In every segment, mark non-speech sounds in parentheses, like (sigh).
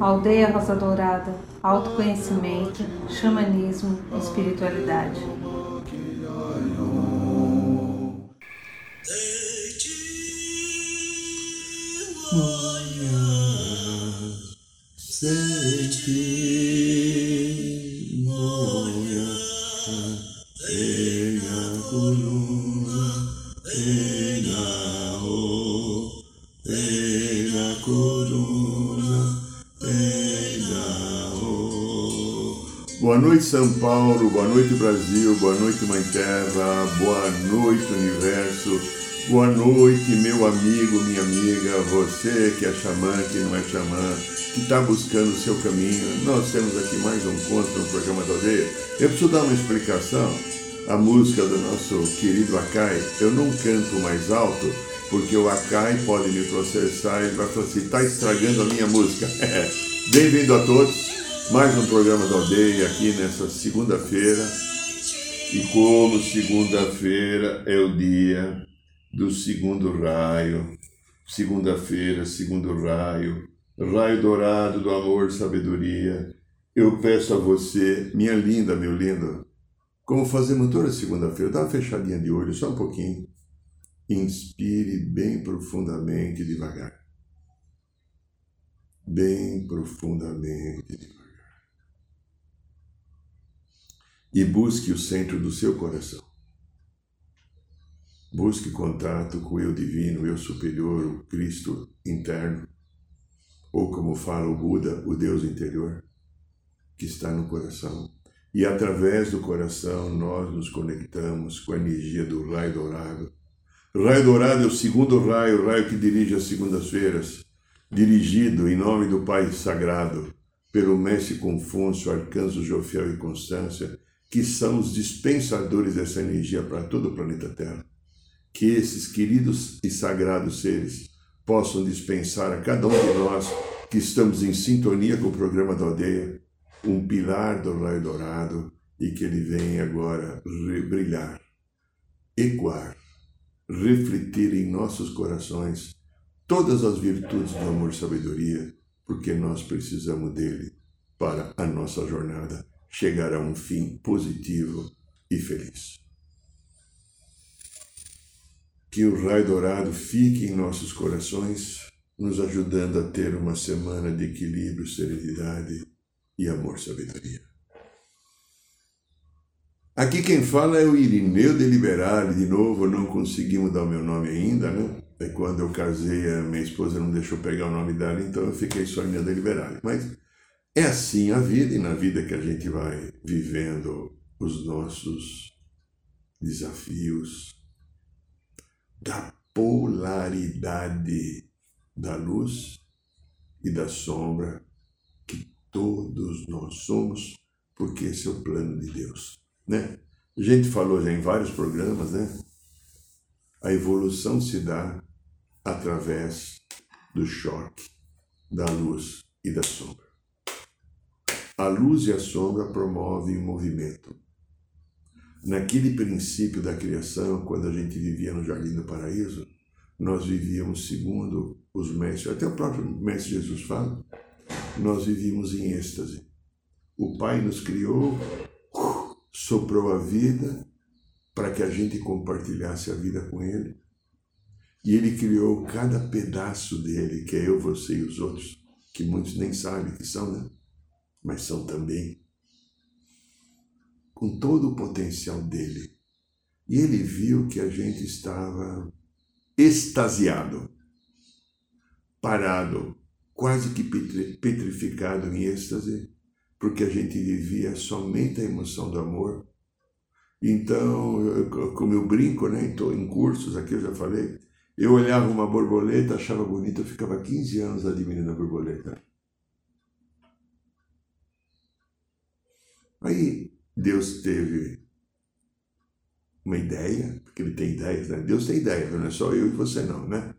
Aldeia Rosa Dourada, autoconhecimento, xamanismo, espiritualidade. Boa noite, São Paulo. Boa noite, Brasil. Boa noite, Mãe Terra. Boa noite, Universo. Boa noite, meu amigo, minha amiga. Você que é xamã, que não é xamã, que está buscando o seu caminho. Nós temos aqui mais um conto no programa da aldeia. Eu preciso dar uma explicação. A música do nosso querido Akai, eu não canto mais alto, porque o Akai pode me processar e vai falar assim: está estragando a minha música. (laughs) Bem-vindo a todos mais um programa da aldeia aqui nessa segunda-feira. E como segunda-feira é o dia do segundo raio, segunda-feira, segundo raio, raio dourado do amor, sabedoria, eu peço a você, minha linda, meu lindo, como fazemos toda segunda-feira, dá uma fechadinha de olho, só um pouquinho. Inspire bem profundamente, devagar. Bem profundamente, devagar e busque o centro do seu coração. Busque contato com o eu divino, o eu superior, o Cristo interno, ou como fala o Buda, o Deus interior, que está no coração. E através do coração nós nos conectamos com a energia do raio dourado. O raio dourado é o segundo raio, o raio que dirige as segundas-feiras, dirigido em nome do Pai Sagrado, pelo Mestre Confúcio, Arcanjo Jofiel e Constância, que são os dispensadores dessa energia para todo o planeta Terra. Que esses queridos e sagrados seres possam dispensar a cada um de nós que estamos em sintonia com o programa da aldeia um pilar do raio dourado e que ele venha agora brilhar, ecoar, refletir em nossos corações todas as virtudes do amor e sabedoria, porque nós precisamos dele para a nossa jornada chegar a um fim positivo e feliz. Que o raio dourado fique em nossos corações, nos ajudando a ter uma semana de equilíbrio, serenidade e amor-sabedoria. Aqui quem fala é o Irineu de Liberale, de novo, não consegui mudar o meu nome ainda, né? É quando eu casei, a minha esposa não deixou pegar o nome dela, então eu fiquei só Irineu de Liberale. Mas é assim a vida, e na vida que a gente vai vivendo os nossos desafios da polaridade da luz e da sombra que todos nós somos, porque esse é o plano de Deus, né? A gente falou já em vários programas, né? A evolução se dá através do choque da luz e da sombra. A luz e a sombra promovem o movimento. Naquele princípio da criação, quando a gente vivia no Jardim do Paraíso, nós vivíamos segundo os mestres, até o próprio Mestre Jesus fala, nós vivíamos em êxtase. O Pai nos criou, soprou a vida para que a gente compartilhasse a vida com Ele. E Ele criou cada pedaço dele, que é eu, você e os outros, que muitos nem sabem que são, né? Mas são também com todo o potencial dele. E ele viu que a gente estava extasiado, parado, quase que petrificado em êxtase, porque a gente vivia somente a emoção do amor. Então, como eu brinco, né, em cursos, aqui eu já falei, eu olhava uma borboleta, achava bonita, eu ficava 15 anos admirando a borboleta. Aí Deus teve uma ideia, porque ele tem ideias, né? Deus tem ideia, não é só eu e você não, né?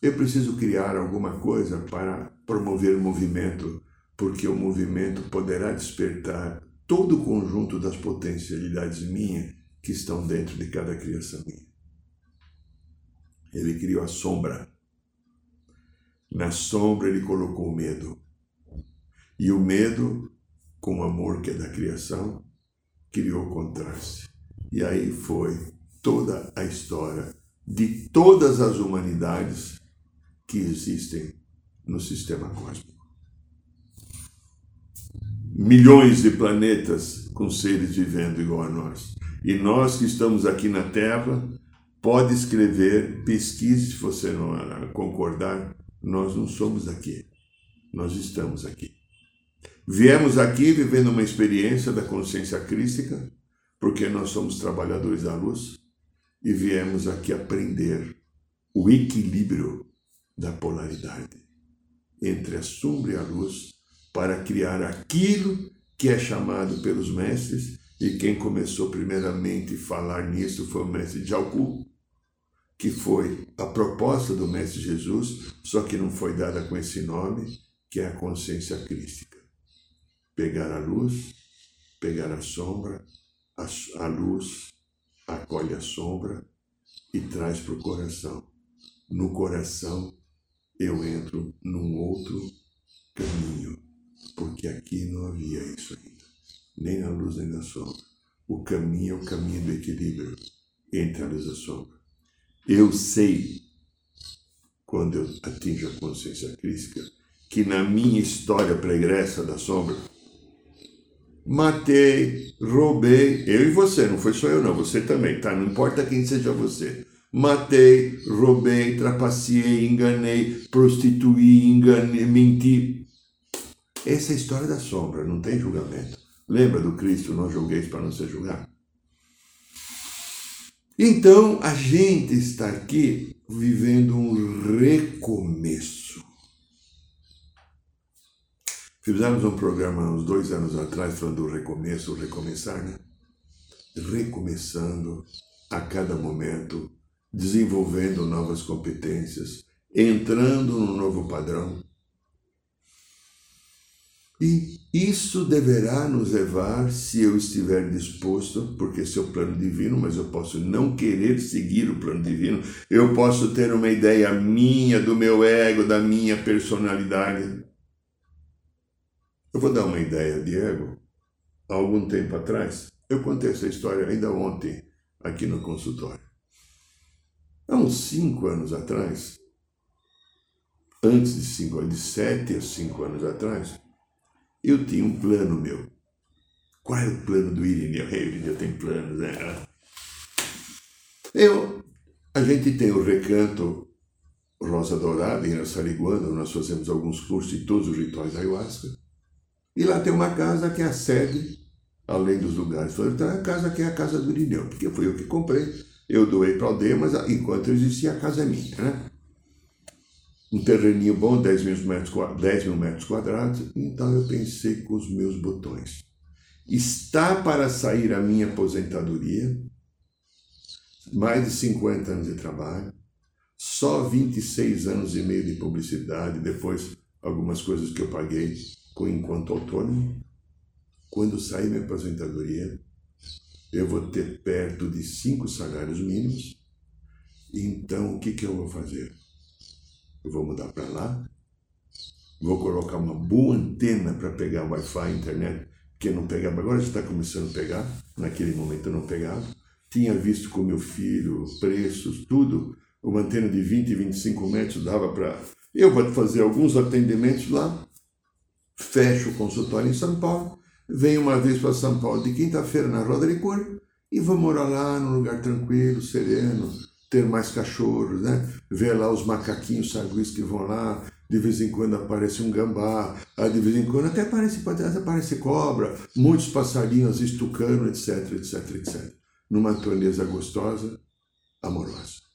Eu preciso criar alguma coisa para promover o movimento, porque o movimento poderá despertar todo o conjunto das potencialidades minhas que estão dentro de cada criação minha. Ele criou a sombra. Na sombra ele colocou o medo. E o medo, com o amor que é da criação, criou contraste. E aí foi toda a história de todas as humanidades que existem no sistema cósmico. Milhões de planetas com seres vivendo igual a nós. E nós que estamos aqui na Terra, pode escrever, pesquise se você não concordar, nós não somos aqui. Nós estamos aqui. Viemos aqui vivendo uma experiência da consciência crística, porque nós somos trabalhadores da luz, e viemos aqui aprender o equilíbrio da polaridade entre a sombra e a luz para criar aquilo que é chamado pelos mestres, e quem começou primeiramente a falar nisso foi o mestre Jalku, que foi a proposta do mestre Jesus, só que não foi dada com esse nome, que é a consciência crística. Pegar a luz, pegar a sombra, a, a luz acolhe a sombra e traz para o coração. No coração eu entro num outro caminho, porque aqui não havia isso ainda, nem na luz nem na sombra. O caminho é o caminho do equilíbrio entre a luz e a sombra. Eu sei, quando eu atinjo a consciência crítica, que na minha história pregressa da sombra, matei, roubei, eu e você, não foi só eu não, você também, tá? Não importa quem seja você matei, roubei, trapaceei, enganei, prostituí, enganei, menti. Essa é a história da sombra, não tem julgamento. Lembra do Cristo, não julgueis para não ser julgado? Então, a gente está aqui vivendo um recomeço. Fizemos um programa uns dois anos atrás falando do recomeço, recomeçar, né? Recomeçando a cada momento desenvolvendo novas competências, entrando no novo padrão. E isso deverá nos levar, se eu estiver disposto, porque esse é o plano divino, mas eu posso não querer seguir o plano divino, eu posso ter uma ideia minha, do meu ego, da minha personalidade. Eu vou dar uma ideia de ego. Há algum tempo atrás, eu contei essa história ainda ontem, aqui no consultório. Há uns cinco anos atrás, antes de cinco de sete a cinco anos atrás, eu tinha um plano meu. Qual é o plano do Irineu? Hey, Irineu tem planos, né? Eu, a gente tem o recanto Rosa Dourada em Sariguanda, nós fazemos alguns cursos de todos os rituais ayahuasca. E lá tem uma casa que é a sede, além dos lugares. É a casa que é a casa do Irineu, porque foi eu que comprei eu doei para a aldeia, mas enquanto existia a casa é minha, né? Um terreninho bom, 10 mil, metros, 10 mil metros quadrados, então eu pensei com os meus botões. Está para sair a minha aposentadoria, mais de 50 anos de trabalho, só 26 anos e meio de publicidade, depois algumas coisas que eu paguei enquanto autônomo. Quando sair minha aposentadoria, eu vou ter perto de cinco salários mínimos. Então, o que, que eu vou fazer? Eu vou mudar para lá, vou colocar uma boa antena para pegar Wi-Fi, internet, porque não pegava, agora está começando a pegar, naquele momento eu não pegava. Tinha visto com meu filho preços, tudo, uma antena de 20, 25 metros dava para. Eu vou fazer alguns atendimentos lá, fecho o consultório em São Paulo, venho uma vez para São Paulo de quinta-feira na Roda de Cor e vou morar lá num lugar tranquilo, sereno, ter mais cachorros, né? Ver lá os macaquinhos saguis que vão lá, de vez em quando aparece um gambá, de vez em quando até aparece, aparece cobra, muitos passarinhos estucando, etc, etc, etc. Numa natureza gostosa, amorosa.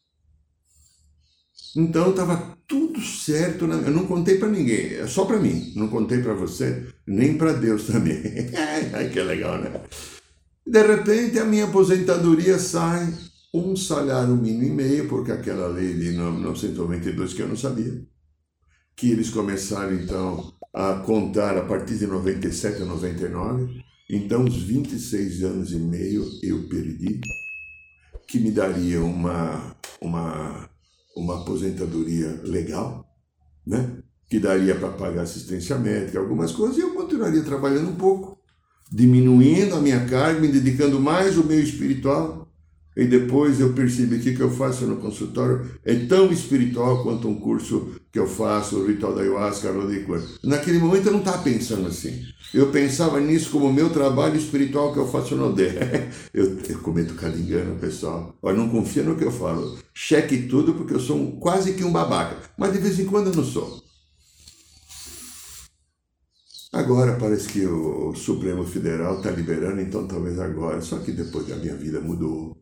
Então estava tudo certo, né? eu não contei para ninguém, é só para mim, não contei para você, nem para Deus (laughs) também. Que legal, né? De repente a minha aposentadoria sai um salário mínimo e meio, porque aquela lei de 1992 que eu não sabia, que eles começaram então a contar a partir de 97 a 99, então os 26 anos e meio eu perdi, que me daria uma, uma uma aposentadoria legal, né? que daria para pagar assistência médica, algumas coisas, e eu continuaria trabalhando um pouco, diminuindo a minha carga, me dedicando mais ao meio espiritual. E depois eu percebi que o que eu faço no consultório é tão espiritual quanto um curso que eu faço, o ritual da ayahuasca, Rodicor. Naquele momento eu não estava pensando assim. Eu pensava nisso como meu trabalho espiritual que eu faço no DE. (laughs) Eu, eu cometo cada engano, pessoal. Olha, não confia no que eu falo. Cheque tudo porque eu sou um, quase que um babaca. Mas de vez em quando eu não sou. Agora parece que o Supremo Federal está liberando, então talvez agora. Só que depois a minha vida mudou.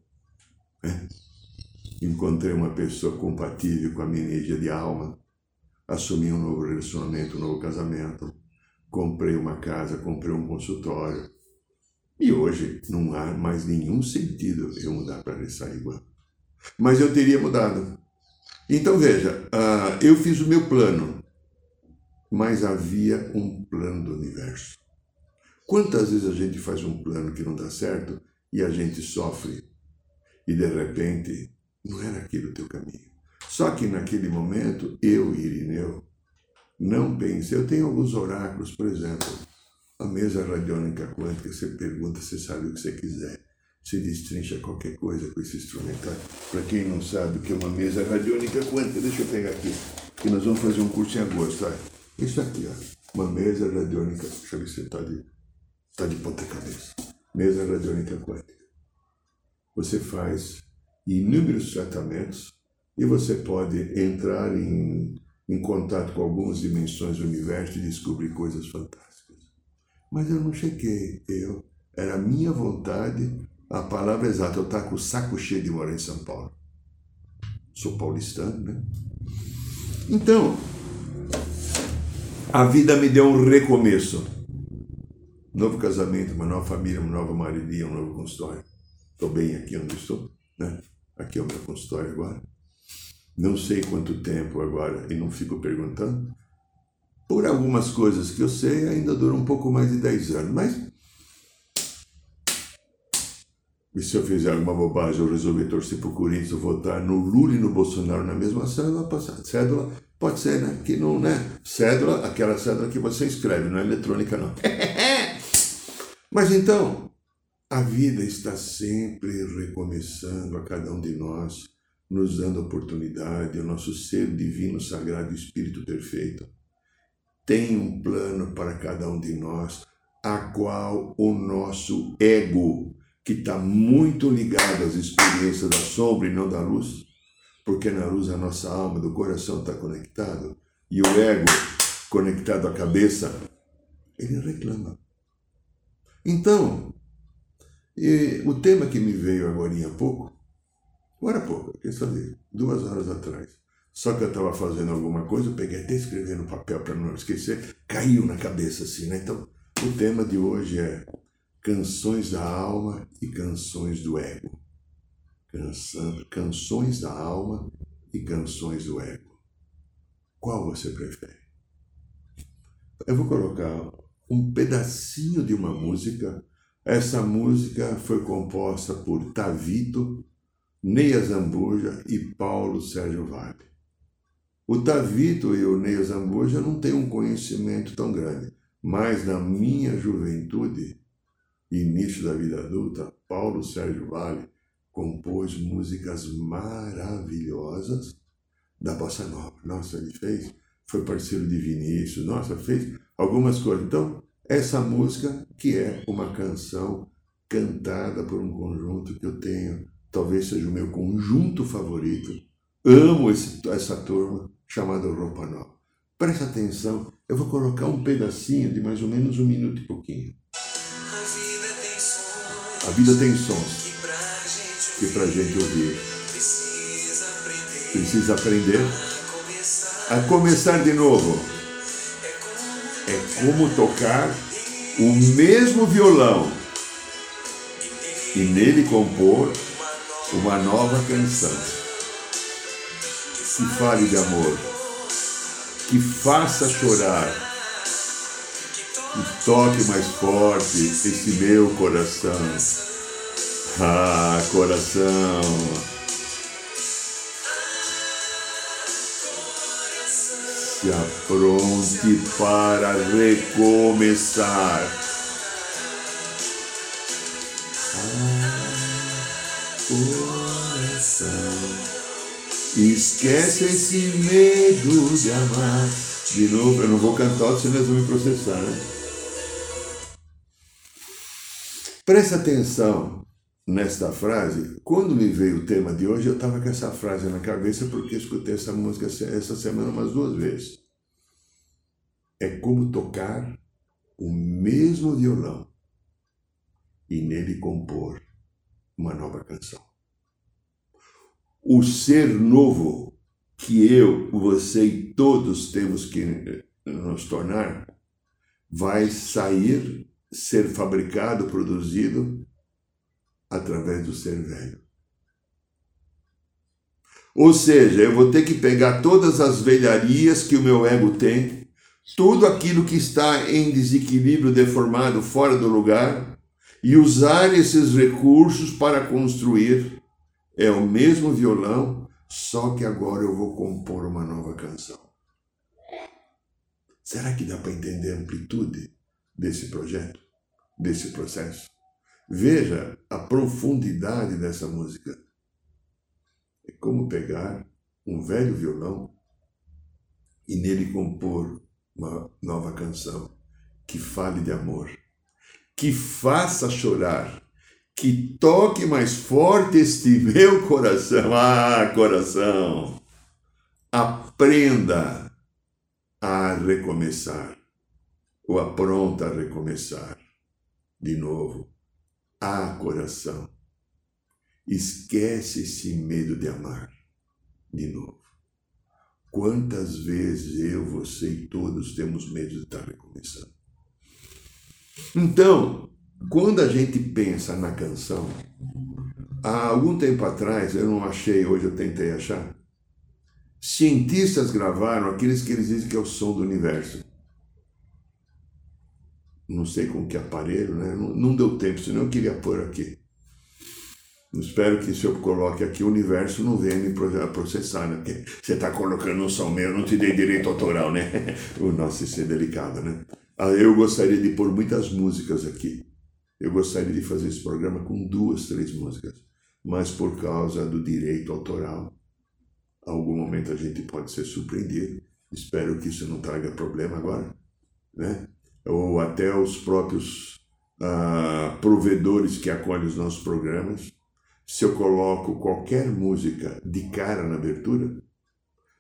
(laughs) Encontrei uma pessoa compatível com a minha energia de alma. Assumi um novo relacionamento, um novo casamento. Comprei uma casa, comprei um consultório. E hoje não há mais nenhum sentido eu mudar para Ressaíba. Mas eu teria mudado. Então veja, uh, eu fiz o meu plano mas havia um plano do universo. Quantas vezes a gente faz um plano que não dá certo e a gente sofre e de repente não era aquele o teu caminho. Só que naquele momento, eu Irineu não pensei. Eu tenho alguns oráculos, por exemplo, a mesa radiônica quântica, você pergunta, você sabe o que você quiser. Você destrincha qualquer coisa com esse instrumental. Para quem não sabe o que é uma mesa radiônica quântica, deixa eu pegar aqui, que nós vamos fazer um curso em agosto. Olha. Isso aqui, ó, uma mesa radiônica, deixa eu ver se está de, tá de ponta cabeça. Mesa radiônica quântica. Você faz inúmeros tratamentos e você pode entrar em, em contato com algumas dimensões do universo e descobrir coisas fantásticas. Mas eu não cheguei, eu, era a minha vontade, a palavra exata, eu estar com o saco cheio de morar em São Paulo. Sou paulistano, né? Então, a vida me deu um recomeço. Novo casamento, uma nova família, uma nova maridia, um novo consultório. Estou bem aqui onde estou, né? Aqui é o meu consultório agora. Não sei quanto tempo agora e não fico perguntando. Por algumas coisas que eu sei, ainda dura um pouco mais de 10 anos, mas e se eu fizer alguma bobagem, eu resolver torcer para o Corinthians, votar no Lula e no Bolsonaro na mesma cédula, cédula Pode ser, né? Que não, né? Cédula, aquela cédula que você escreve, não é eletrônica, não. (laughs) Mas então, a vida está sempre recomeçando a cada um de nós, nos dando oportunidade, o nosso ser divino, sagrado, Espírito perfeito. Tem um plano para cada um de nós, a qual o nosso ego, que está muito ligado às experiências da sombra e não da luz, porque na luz a nossa alma do coração está conectado e o ego conectado à cabeça, ele reclama. Então, o tema que me veio agora há pouco, agora há pouco, quer saber, duas horas atrás, só que eu estava fazendo alguma coisa, eu peguei até escrever no papel para não esquecer, caiu na cabeça assim, né? Então, o tema de hoje é canções da alma e canções do ego canções da alma e canções do ego. Qual você prefere? Eu vou colocar um pedacinho de uma música. Essa música foi composta por Tavito, Neia Zambuja e Paulo Sérgio Vale. O Tavito e o Neia Zambuja não têm um conhecimento tão grande, mas na minha juventude, início da vida adulta, Paulo Sérgio Vale compôs músicas maravilhosas da bossa nova. Nossa, ele fez, foi parceiro de Vinícius, nossa, fez algumas coisas. Então, essa música que é uma canção cantada por um conjunto que eu tenho, talvez seja o meu conjunto favorito. Amo esse, essa turma chamada Roupa Nova. Presta atenção, eu vou colocar um pedacinho de mais ou menos um minuto e pouquinho. A vida tem sons que para a gente ouvir. Precisa aprender a começar de novo. Como tocar o mesmo violão e nele compor uma nova canção. Que fale de amor, que faça chorar, que toque mais forte esse meu coração ah, coração. Se apronte para recomeçar. coração. Esquece esse medo de amar. De novo, eu não vou cantar, senão eles vão me processar. Né? Presta atenção nesta frase. Quando me veio o tema de hoje, eu estava com essa frase na cabeça porque escutei essa música essa semana umas duas vezes. É como tocar o mesmo violão e nele compor uma nova canção. O ser novo que eu, você e todos temos que nos tornar vai sair, ser fabricado, produzido através do ser velho. Ou seja, eu vou ter que pegar todas as velharias que o meu ego tem, tudo aquilo que está em desequilíbrio, deformado, fora do lugar, e usar esses recursos para construir. É o mesmo violão, só que agora eu vou compor uma nova canção. Será que dá para entender a amplitude desse projeto, desse processo? Veja a profundidade dessa música. É como pegar um velho violão e nele compor uma nova canção que fale de amor que faça chorar, que toque mais forte este meu coração. Ah, coração! Aprenda a recomeçar, ou apronta a recomeçar de novo. Ah, coração! Esquece esse medo de amar de novo. Quantas vezes eu, você e todos temos medo de estar recomeçando? Então, quando a gente pensa na canção, há algum tempo atrás, eu não achei, hoje eu tentei achar, cientistas gravaram aqueles que eles dizem que é o som do universo. Não sei com que aparelho, né? Não, não deu tempo, senão eu queria pôr aqui. Espero que se eu coloque aqui o universo não venha me processar, né? Porque você está colocando um som meu, não te dei direito autoral, né? (laughs) O nosso isso é delicado, né? Ah, eu gostaria de pôr muitas músicas aqui. Eu gostaria de fazer esse programa com duas, três músicas. Mas por causa do direito autoral, a algum momento a gente pode ser surpreendido. Espero que isso não traga problema agora, né? Ou até os próprios ah, provedores que acolhem os nossos programas. Se eu coloco qualquer música de cara na abertura,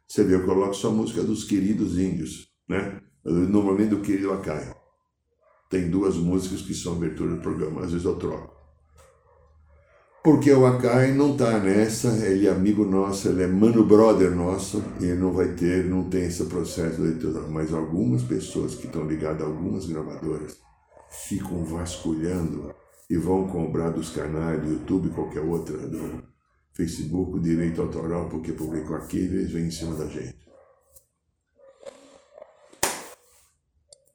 você vê, eu coloco só música dos queridos índios, né? normalmente do querido Akai. Tem duas músicas que são abertura do programa, às vezes eu troco. Porque o Akai não está nessa, ele é amigo nosso, ele é mano brother nosso, e não vai ter, não tem esse processo eleitoral. Mas algumas pessoas que estão ligadas a algumas gravadoras ficam vasculhando e vão cobrar dos canais do YouTube, qualquer outra, do Facebook, direito autoral, porque publicou aqui, eles vêm em cima da gente.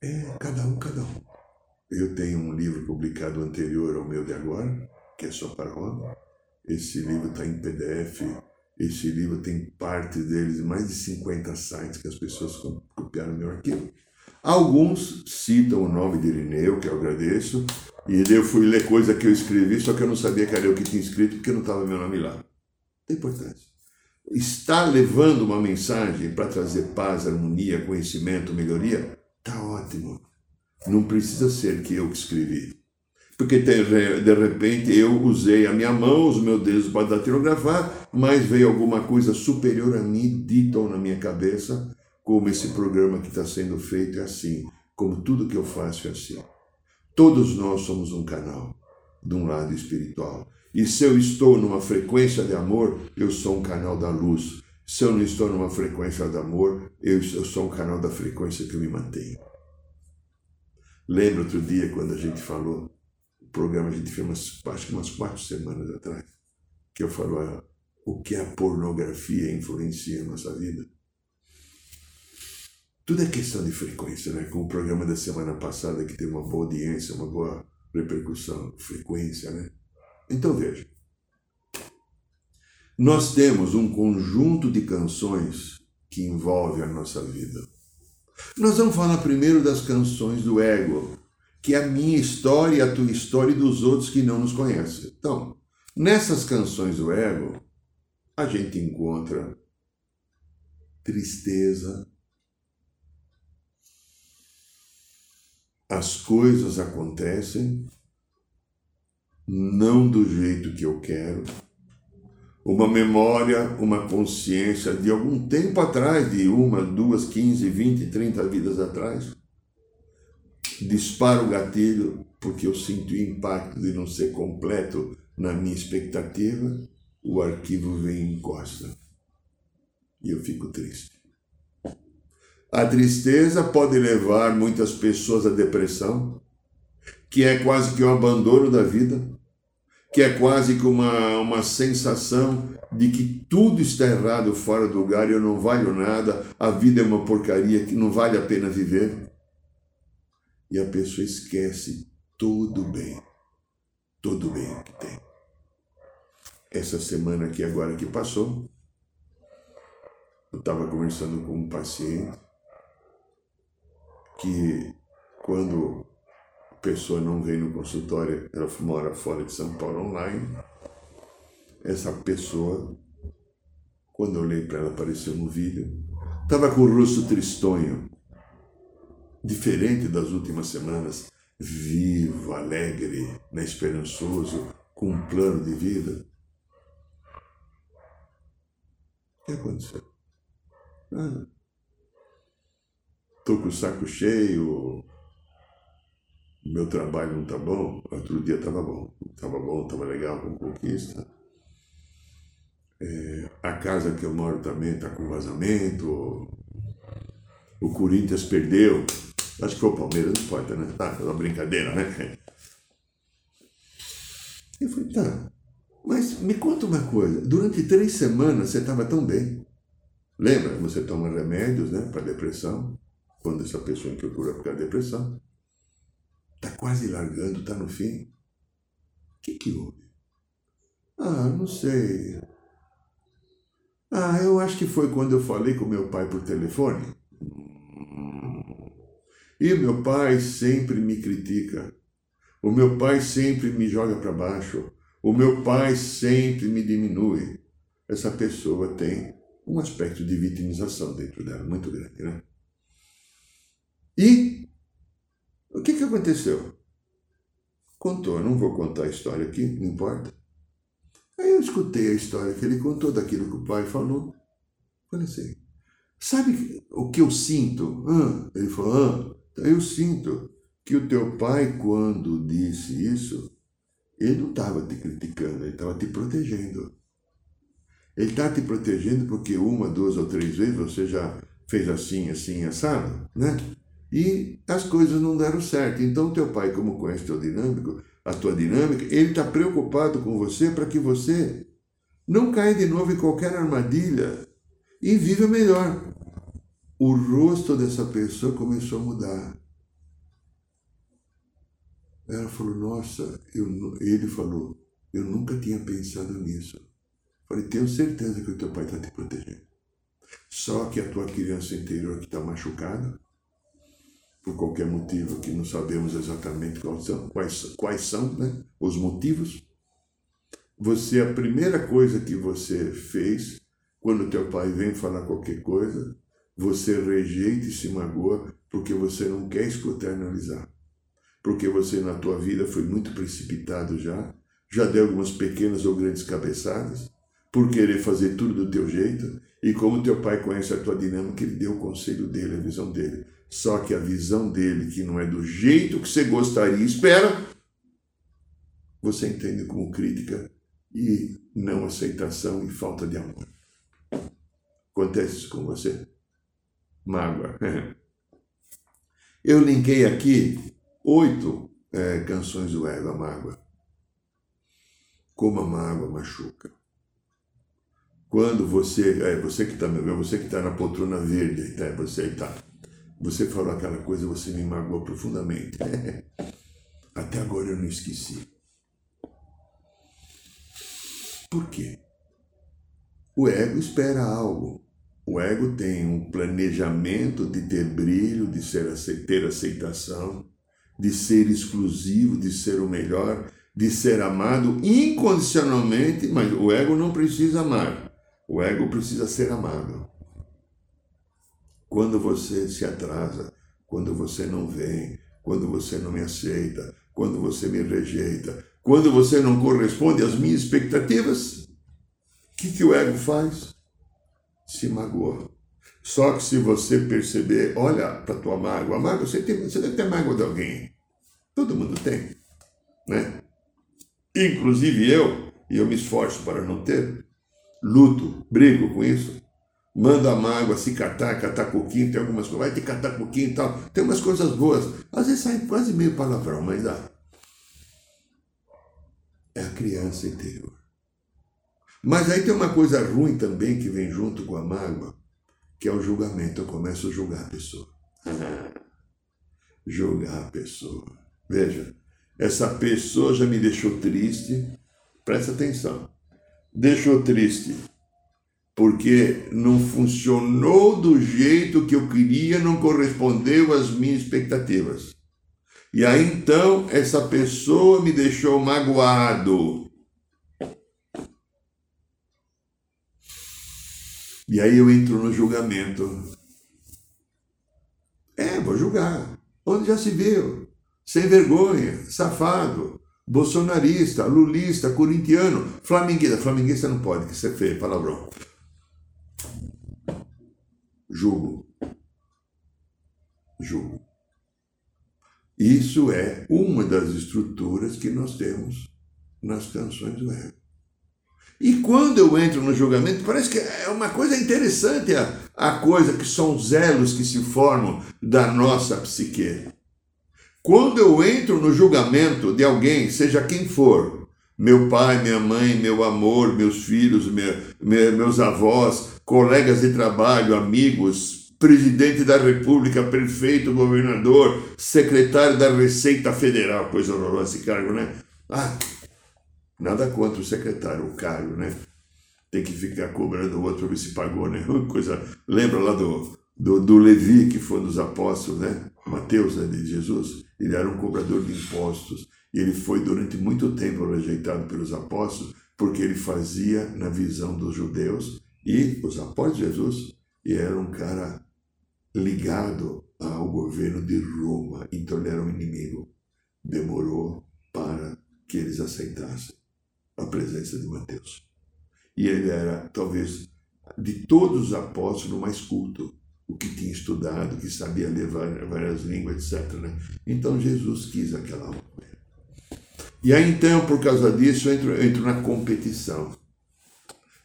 É, cada um, cada um. Eu tenho um livro publicado anterior ao meu de agora, que é só para homem. Esse livro está em PDF. Esse livro tem parte deles, mais de 50 sites que as pessoas copiaram meu arquivo. Alguns citam o nome de Irineu, que eu agradeço, e eu fui ler coisa que eu escrevi, só que eu não sabia que era eu que tinha escrito, porque não estava meu nome lá. Tem importância. Está levando uma mensagem para trazer paz, harmonia, conhecimento, melhoria? Tá ótimo. Não precisa ser que eu que escrevi. Porque de repente eu usei a minha mão, os meus dedos para datilografar, mas veio alguma coisa superior a mim, dita na minha cabeça, como esse programa que está sendo feito é assim, como tudo que eu faço é assim. Todos nós somos um canal de um lado espiritual. E se eu estou numa frequência de amor, eu sou um canal da luz. Se eu não estou numa frequência de amor, eu, eu sou um canal da frequência que eu me mantenho. Lembra outro dia quando a gente falou, programa a gente fez umas, acho que umas quatro semanas atrás, que eu falo ah, o que a pornografia influencia a nossa vida. Tudo é questão de frequência, né? Com o programa da semana passada que teve uma boa audiência, uma boa repercussão, frequência, né? Então veja, nós temos um conjunto de canções que envolve a nossa vida. Nós vamos falar primeiro das canções do ego, que a minha história, a tua história e dos outros que não nos conhecem. Então, nessas canções do ego, a gente encontra tristeza, as coisas acontecem não do jeito que eu quero, uma memória, uma consciência de algum tempo atrás, de uma, duas, quinze, vinte, trinta vidas atrás, disparo o gatilho porque eu sinto o impacto de não ser completo na minha expectativa, o arquivo vem e encosta. E eu fico triste. A tristeza pode levar muitas pessoas à depressão, que é quase que um abandono da vida, que é quase que uma, uma sensação de que tudo está errado fora do lugar eu não valho nada, a vida é uma porcaria que não vale a pena viver. E a pessoa esquece tudo bem, tudo bem que tem. Essa semana aqui agora que passou, eu estava conversando com um paciente que quando pessoa não vem no consultório, ela mora fora de São Paulo online. Essa pessoa, quando eu olhei para ela, apareceu no vídeo, estava com o rosto tristonho, diferente das últimas semanas, vivo, alegre, né, esperançoso, com um plano de vida. O que aconteceu? Ah, tô com o saco cheio, meu trabalho não tá bom, outro dia estava bom, estava bom, estava legal com conquista. É, a casa que eu moro também está com vazamento. O Corinthians perdeu. Acho que foi o Palmeiras, não importa, né? Tá, uma brincadeira, né? Eu falei, tá, mas me conta uma coisa. Durante três semanas você estava tão bem. Lembra? Você toma remédios, né, para depressão. Quando essa pessoa procura por causa da depressão. Está quase largando, está no fim. O que, que houve? Ah, não sei. Ah, eu acho que foi quando eu falei com meu pai por telefone. E meu pai sempre me critica. O meu pai sempre me joga para baixo. O meu pai sempre me diminui. Essa pessoa tem um aspecto de vitimização dentro dela muito grande, né? E o que, que aconteceu? Contou, não vou contar a história aqui, não importa. Aí eu escutei a história que ele contou daquilo que o pai falou. Falei assim, sabe o que eu sinto? Ah, ele falou, ah, eu sinto que o teu pai, quando disse isso, ele não estava te criticando, ele estava te protegendo. Ele está te protegendo porque uma, duas ou três vezes você já fez assim, assim, assado, né? e as coisas não deram certo. Então, teu pai, como conhece teu dinâmico, a tua dinâmica, ele está preocupado com você para que você não caia de novo em qualquer armadilha e viva melhor. O rosto dessa pessoa começou a mudar. Ela falou, nossa, eu, ele falou, eu nunca tinha pensado nisso. Falei, tenho certeza que o teu pai está te protegendo. Só que a tua criança interior que está machucada, por qualquer motivo que não sabemos exatamente quais são, quais, quais são né, os motivos, você, a primeira coisa que você fez, quando teu pai vem falar qualquer coisa, você rejeita e se magoa porque você não quer escutar e analisar. Porque você na tua vida foi muito precipitado já, já deu algumas pequenas ou grandes cabeçadas, por querer fazer tudo do teu jeito, e como teu pai conhece a tua dinâmica, ele deu o conselho dele, a visão dele. Só que a visão dele, que não é do jeito que você gostaria e espera, você entende como crítica e não aceitação e falta de amor. Acontece isso com você? Mágoa. (laughs) Eu linkei aqui oito é, canções do ego, a mágoa. Como a mágoa machuca. Quando você, é, você que está você que está na poltrona verde, é, você está você falou aquela coisa, você me magoou profundamente. (laughs) Até agora eu não esqueci. Por quê? O ego espera algo O ego tem um planejamento de ter brilho, de ser, ter aceitação, de ser exclusivo, de ser o melhor, de ser amado incondicionalmente, mas o ego não precisa amar. O ego precisa ser amado. Quando você se atrasa, quando você não vem, quando você não me aceita, quando você me rejeita, quando você não corresponde às minhas expectativas, o que, que o ego faz? Se magoa. Só que se você perceber, olha para tua mágoa, a mágoa, você, tem, você deve ter mágoa de alguém. Todo mundo tem, né? Inclusive eu, e eu me esforço para não ter, luto, brigo com isso, mando a mágoa se catar, catar coquinho, tem algumas coisas, vai te catar coquinho e tal, tem umas coisas boas, às vezes sai quase meio palavrão, mas dá. É a criança interior. Mas aí tem uma coisa ruim também que vem junto com a mágoa, que é o julgamento. Eu começo a julgar a pessoa. julgar a pessoa. Veja, essa pessoa já me deixou triste, presta atenção. Deixou triste porque não funcionou do jeito que eu queria, não correspondeu às minhas expectativas. E aí então essa pessoa me deixou magoado. E aí eu entro no julgamento. É, vou julgar. Onde já se viu? sem vergonha, safado, bolsonarista, lulista, corintiano, flamenguista. Flamenguista não pode, que isso é feio, palavrão. Julgo. Julgo. Isso é uma das estruturas que nós temos nas canções do ego. E quando eu entro no julgamento, parece que é uma coisa interessante a, a coisa que são os elos que se formam da nossa psique. Quando eu entro no julgamento de alguém, seja quem for, meu pai, minha mãe, meu amor, meus filhos, meu, meus avós, colegas de trabalho, amigos, presidente da República, prefeito, governador, secretário da Receita Federal, coisa horrorosa esse cargo, né? Ah, nada contra o secretário, o cargo, né? Tem que ficar cobrando o outro ver se pagou, né? (laughs) Coisa, lembra lá do, do, do Levi, que foi um dos apóstolos, né? Mateus, né, de Jesus, ele era um cobrador de impostos. E ele foi durante muito tempo rejeitado pelos apóstolos, porque ele fazia na visão dos judeus e os apóstolos de Jesus, e era um cara ligado ao governo de Roma, então ele era um inimigo. Demorou para que eles aceitassem a presença de Mateus. E ele era, talvez, de todos os apóstolos, o mais culto o que tinha estudado, que sabia ler várias línguas, etc. Né? Então Jesus quis aquela obra. E aí então, por causa disso, eu entro, eu entro na competição.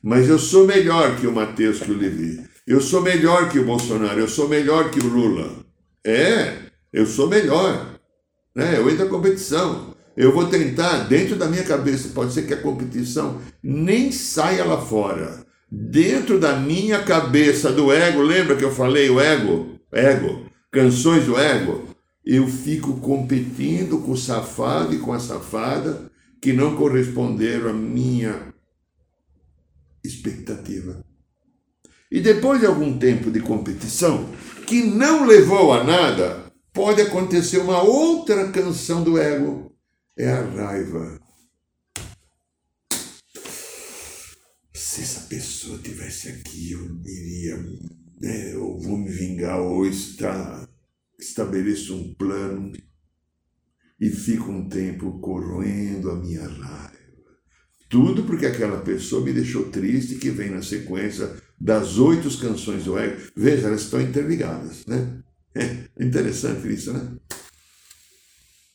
Mas eu sou melhor que o Mateus, que o Levi. Eu sou melhor que o Bolsonaro. Eu sou melhor que o Lula. É, eu sou melhor. Né? Eu entro na competição. Eu vou tentar, dentro da minha cabeça, pode ser que a competição nem saia lá fora dentro da minha cabeça do ego, lembra que eu falei o ego? Ego, canções do ego. Eu fico competindo com o safado e com a safada que não corresponderam à minha expectativa. E depois de algum tempo de competição, que não levou a nada, pode acontecer uma outra canção do ego. É a raiva. se essa pessoa tivesse aqui, eu iria, né, eu vou me vingar ou está, estabeleço um plano e fico um tempo corroendo a minha raiva. Tudo porque aquela pessoa me deixou triste, que vem na sequência das oito canções do ego. Veja, elas estão interligadas, né? É interessante isso, né?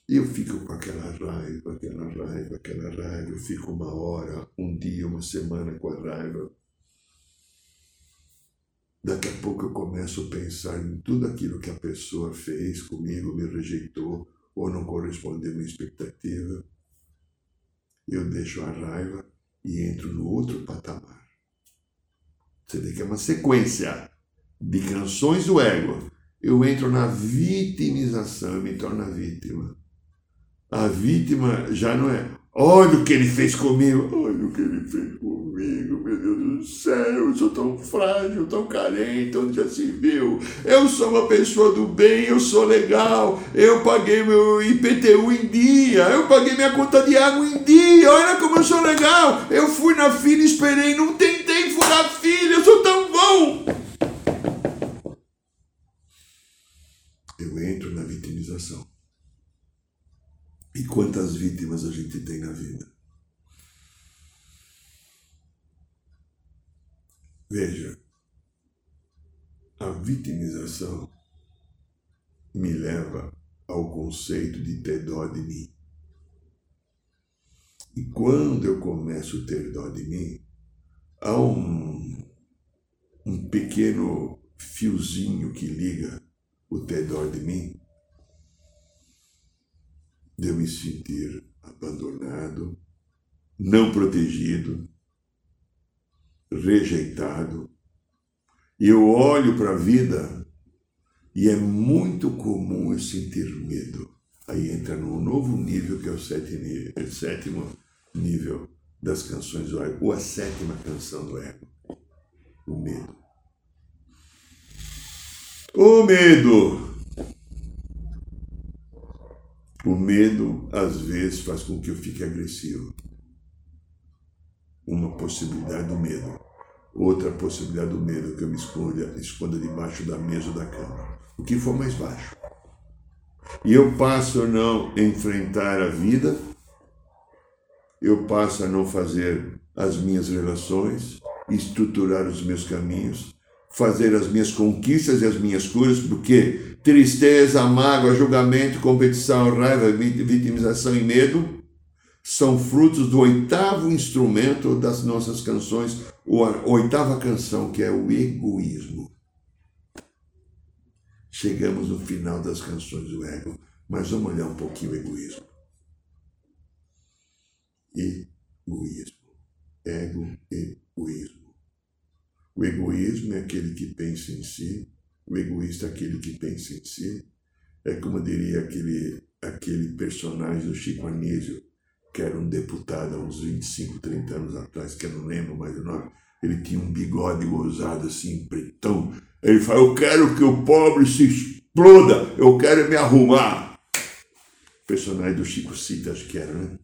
E eu fico com aquela raiva, aquela raiva, aquela raiva. Eu fico uma hora, um dia, uma semana com a raiva. Daqui a pouco eu começo a pensar em tudo aquilo que a pessoa fez comigo, me rejeitou ou não correspondeu à minha expectativa. Eu deixo a raiva e entro no outro patamar. Você vê que é uma sequência de canções do ego. Eu entro na vitimização, eu me torno vítima a vítima já não é. Olha o que ele fez comigo. Olha o que ele fez comigo, meu Deus do céu. Eu sou tão frágil, tão carente, onde já se viu. Eu sou uma pessoa do bem, eu sou legal. Eu paguei meu IPTU em dia. Eu paguei minha conta de água em dia. Olha como eu sou legal. Eu fui na fila e esperei. Não tentei furar fila. Eu sou tão bom. Eu entro na vitimização. E quantas vítimas a gente tem na vida? Veja, a vitimização me leva ao conceito de ter dó de mim. E quando eu começo a ter dó de mim, há um, um pequeno fiozinho que liga o ter dó de mim de eu me sentir abandonado, não protegido, rejeitado. Eu olho para a vida e é muito comum eu sentir medo. Aí entra num novo nível que é o sétimo nível das canções do ego, ou a sétima canção do ego, o medo. O medo! O medo, às vezes, faz com que eu fique agressivo. Uma possibilidade do medo. Outra possibilidade do medo que eu me esconda, esconda debaixo da mesa da cama. O que for mais baixo. E eu passo a não enfrentar a vida, eu passo a não fazer as minhas relações, estruturar os meus caminhos, fazer as minhas conquistas e as minhas curas, porque tristeza, mágoa, julgamento, competição, raiva, vitimização e medo são frutos do oitavo instrumento das nossas canções, ou a oitava canção, que é o egoísmo. Chegamos no final das canções do ego, mas vamos olhar um pouquinho o egoísmo. Egoísmo. Ego, egoísmo. O egoísmo é aquele que pensa em si, o egoísta é aquele que pensa em si. É como diria aquele, aquele personagem do Chico Anísio, que era um deputado há uns 25, 30 anos atrás, que eu não lembro mais o nome. Ele tinha um bigode gozado assim, pretão. Ele fala: Eu quero que o pobre se exploda, eu quero me arrumar. personagem do Chico Cita, acho que era, né?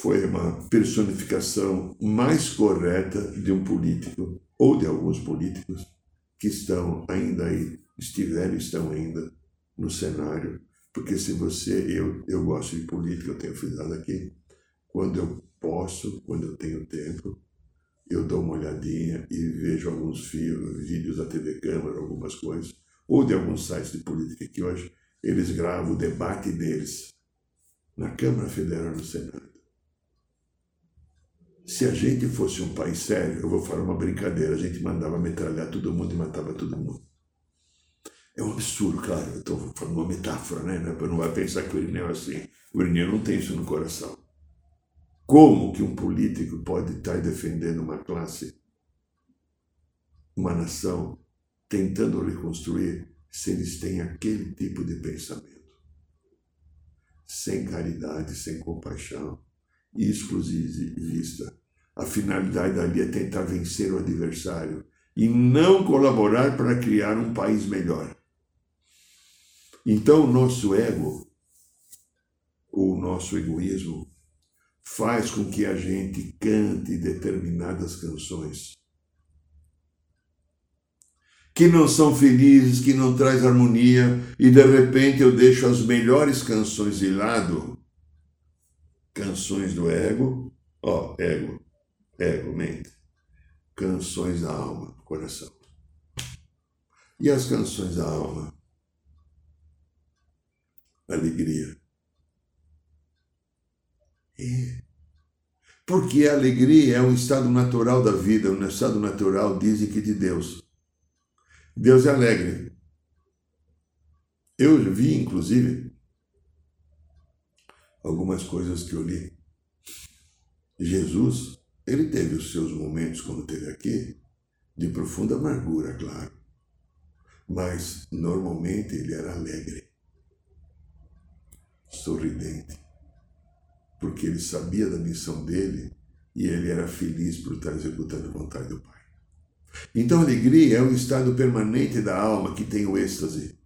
Foi uma personificação mais correta de um político, ou de alguns políticos, que estão ainda aí, estiveram estão ainda no cenário. Porque se você, eu, eu gosto de política, eu tenho frisado aqui, quando eu posso, quando eu tenho tempo, eu dou uma olhadinha e vejo alguns vídeos da TV Câmara, algumas coisas, ou de alguns sites de política que hoje eles gravam o debate deles na Câmara Federal no Senado. Se a gente fosse um país sério, eu vou falar uma brincadeira, a gente mandava metralhar todo mundo e matava todo mundo. É um absurdo, claro, eu estou falando uma metáfora, né? Não vai pensar que o Irineu é assim. O Irineu não tem isso no coração. Como que um político pode estar defendendo uma classe, uma nação, tentando reconstruir, se eles têm aquele tipo de pensamento? Sem caridade, sem compaixão, exclusivista. A finalidade dali é tentar vencer o adversário e não colaborar para criar um país melhor. Então, o nosso ego, ou o nosso egoísmo, faz com que a gente cante determinadas canções que não são felizes, que não traz harmonia, e de repente eu deixo as melhores canções de lado Canções do ego, ó, ego, ego, mente. Canções da alma, coração. E as canções da alma? Alegria. É. Porque a alegria é um estado natural da vida, um estado natural, dizem que de Deus. Deus é alegre. Eu vi, inclusive, algumas coisas que eu li. Jesus, ele teve os seus momentos, como teve aqui, de profunda amargura, claro. Mas, normalmente, ele era alegre, sorridente. porque ele sabia da missão dele e ele era feliz por estar executando a vontade do Pai. Então, alegria é um estado permanente da alma que tem o êxtase.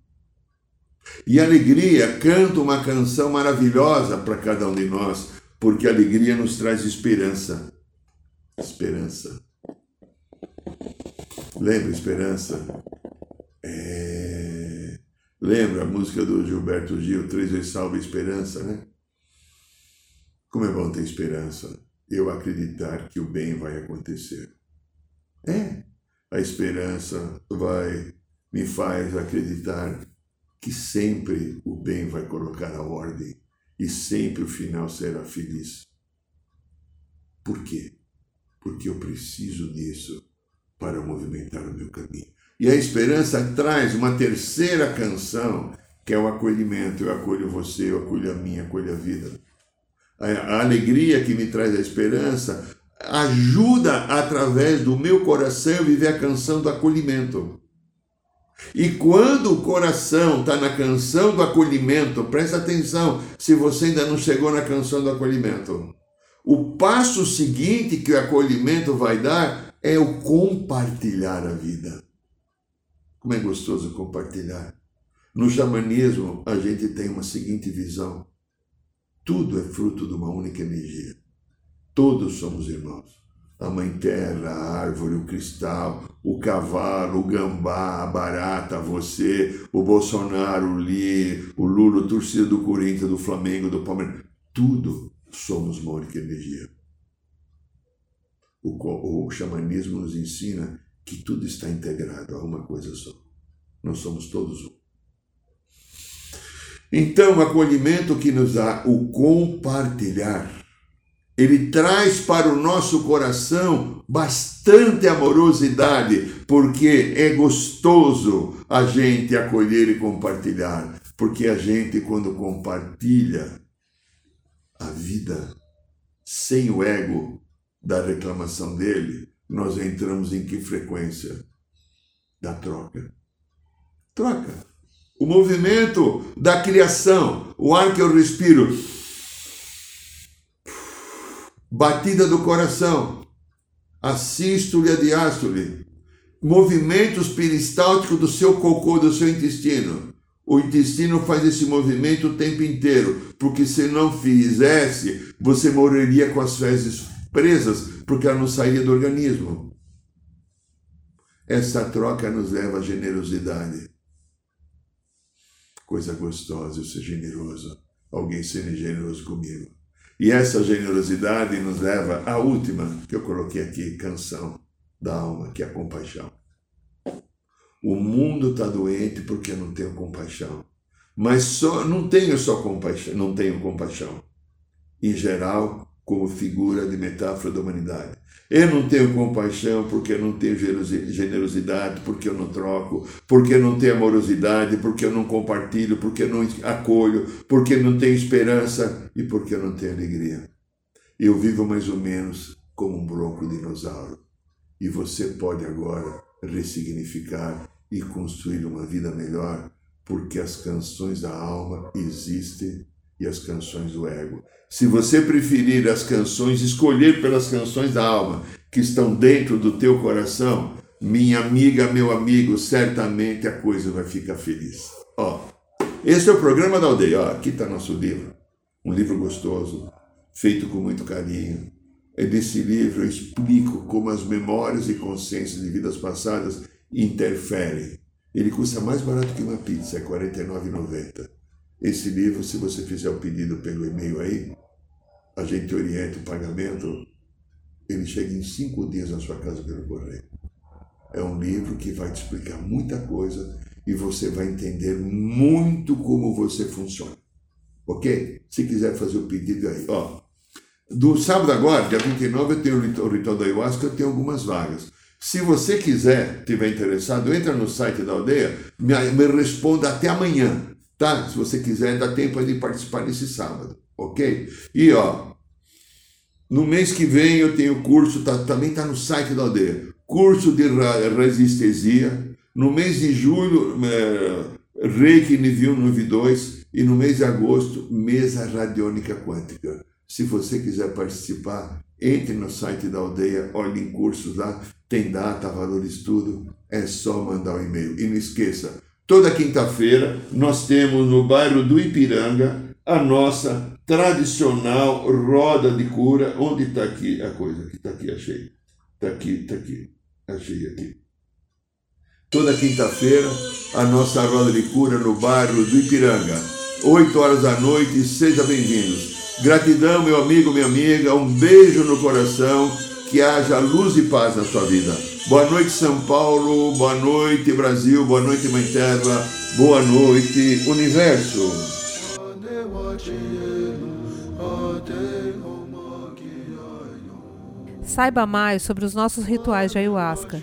E alegria canta uma canção maravilhosa para cada um de nós, porque a alegria nos traz esperança. Esperança. Lembra esperança? É... Lembra a música do Gilberto Gil, Três vezes salva esperança, né? Como é bom ter esperança. Eu acreditar que o bem vai acontecer. É, a esperança vai me faz acreditar que sempre o bem vai colocar a ordem e sempre o final será feliz. Por quê? Porque eu preciso disso para movimentar o meu caminho. E a esperança traz uma terceira canção, que é o acolhimento. Eu acolho você, eu acolho a minha, acolho a vida. A alegria que me traz a esperança ajuda através do meu coração a viver a canção do acolhimento. E quando o coração está na canção do acolhimento, presta atenção, se você ainda não chegou na canção do acolhimento. O passo seguinte que o acolhimento vai dar é o compartilhar a vida. Como é gostoso compartilhar. No xamanismo, a gente tem uma seguinte visão: tudo é fruto de uma única energia. Todos somos irmãos. A mãe terra, a árvore, o cristal, o cavalo, o gambá, a barata, você, o Bolsonaro, o Li, o Lula, a torcida do Corinthians, do Flamengo, do Palmeiras. Tudo somos uma única energia. O, o xamanismo nos ensina que tudo está integrado a uma coisa só. Nós somos todos um. Então, o acolhimento que nos dá o compartilhar, ele traz para o nosso coração bastante amorosidade, porque é gostoso a gente acolher e compartilhar, porque a gente, quando compartilha vida sem o ego, da reclamação dele, nós entramos em que frequência? Da troca. Troca. O movimento da criação, o ar que eu respiro, batida do coração, a sístole e a diástole, movimentos peristálticos do seu cocô, do seu intestino. O intestino faz esse movimento o tempo inteiro, porque se não fizesse, você morreria com as fezes presas porque ela não saía do organismo. Essa troca nos leva à generosidade. Coisa gostosa eu ser generoso. Alguém sendo generoso comigo. E essa generosidade nos leva à última que eu coloquei aqui, canção da alma, que é a compaixão. O mundo está doente porque não tenho compaixão. Mas só não tenho só compaixão, não tenho compaixão. Em geral, como figura de metáfora da humanidade. Eu não tenho compaixão porque eu não tenho generosidade, porque eu não troco, porque eu não tenho amorosidade, porque eu não compartilho, porque eu não acolho, porque eu não tenho esperança e porque eu não tenho alegria. Eu vivo mais ou menos como um bronco dinossauro. E você pode agora ressignificar e construir uma vida melhor, porque as canções da alma existem e as canções do ego. Se você preferir as canções, escolher pelas canções da alma que estão dentro do teu coração, minha amiga, meu amigo, certamente a coisa vai ficar feliz. Ó, esse é o programa da aldeia. Ó, aqui está nosso livro, um livro gostoso, feito com muito carinho. É desse livro eu explico como as memórias e consciências de vidas passadas interferem. Ele custa mais barato que uma pizza, é R$ 49,90. Esse livro, se você fizer o pedido pelo e-mail aí, a gente orienta o pagamento, ele chega em cinco dias na sua casa pelo correio. É um livro que vai te explicar muita coisa e você vai entender muito como você funciona. Ok? Se quiser fazer o pedido aí, ó. Do sábado agora, dia 29, eu tenho o ritual da ayahuasca, eu tenho algumas vagas. Se você quiser, tiver interessado, entra no site da aldeia, me, me responda até amanhã tá? Se você quiser, dá tempo de participar nesse sábado, ok? E ó, no mês que vem eu tenho curso, tá, também está no site da aldeia, curso de resistesia. No mês de julho, é, Reiki nível 1 e 2. E no mês de agosto, mesa radiônica quântica. Se você quiser participar, entre no site da aldeia, olhe em cursos lá, tem data, valores, tudo. É só mandar o um e-mail. E não esqueça, toda quinta-feira nós temos no bairro do Ipiranga a nossa tradicional roda de cura. Onde está aqui a coisa? Está aqui, achei. Está aqui, está aqui. Achei aqui. Toda quinta-feira, a nossa roda de cura no bairro do Ipiranga. 8 horas da noite, seja bem-vindos. Gratidão, meu amigo, minha amiga. Um beijo no coração. Que haja luz e paz na sua vida. Boa noite, São Paulo. Boa noite, Brasil. Boa noite, Mãe Terra. Boa noite, Universo. Saiba mais sobre os nossos rituais de ayahuasca,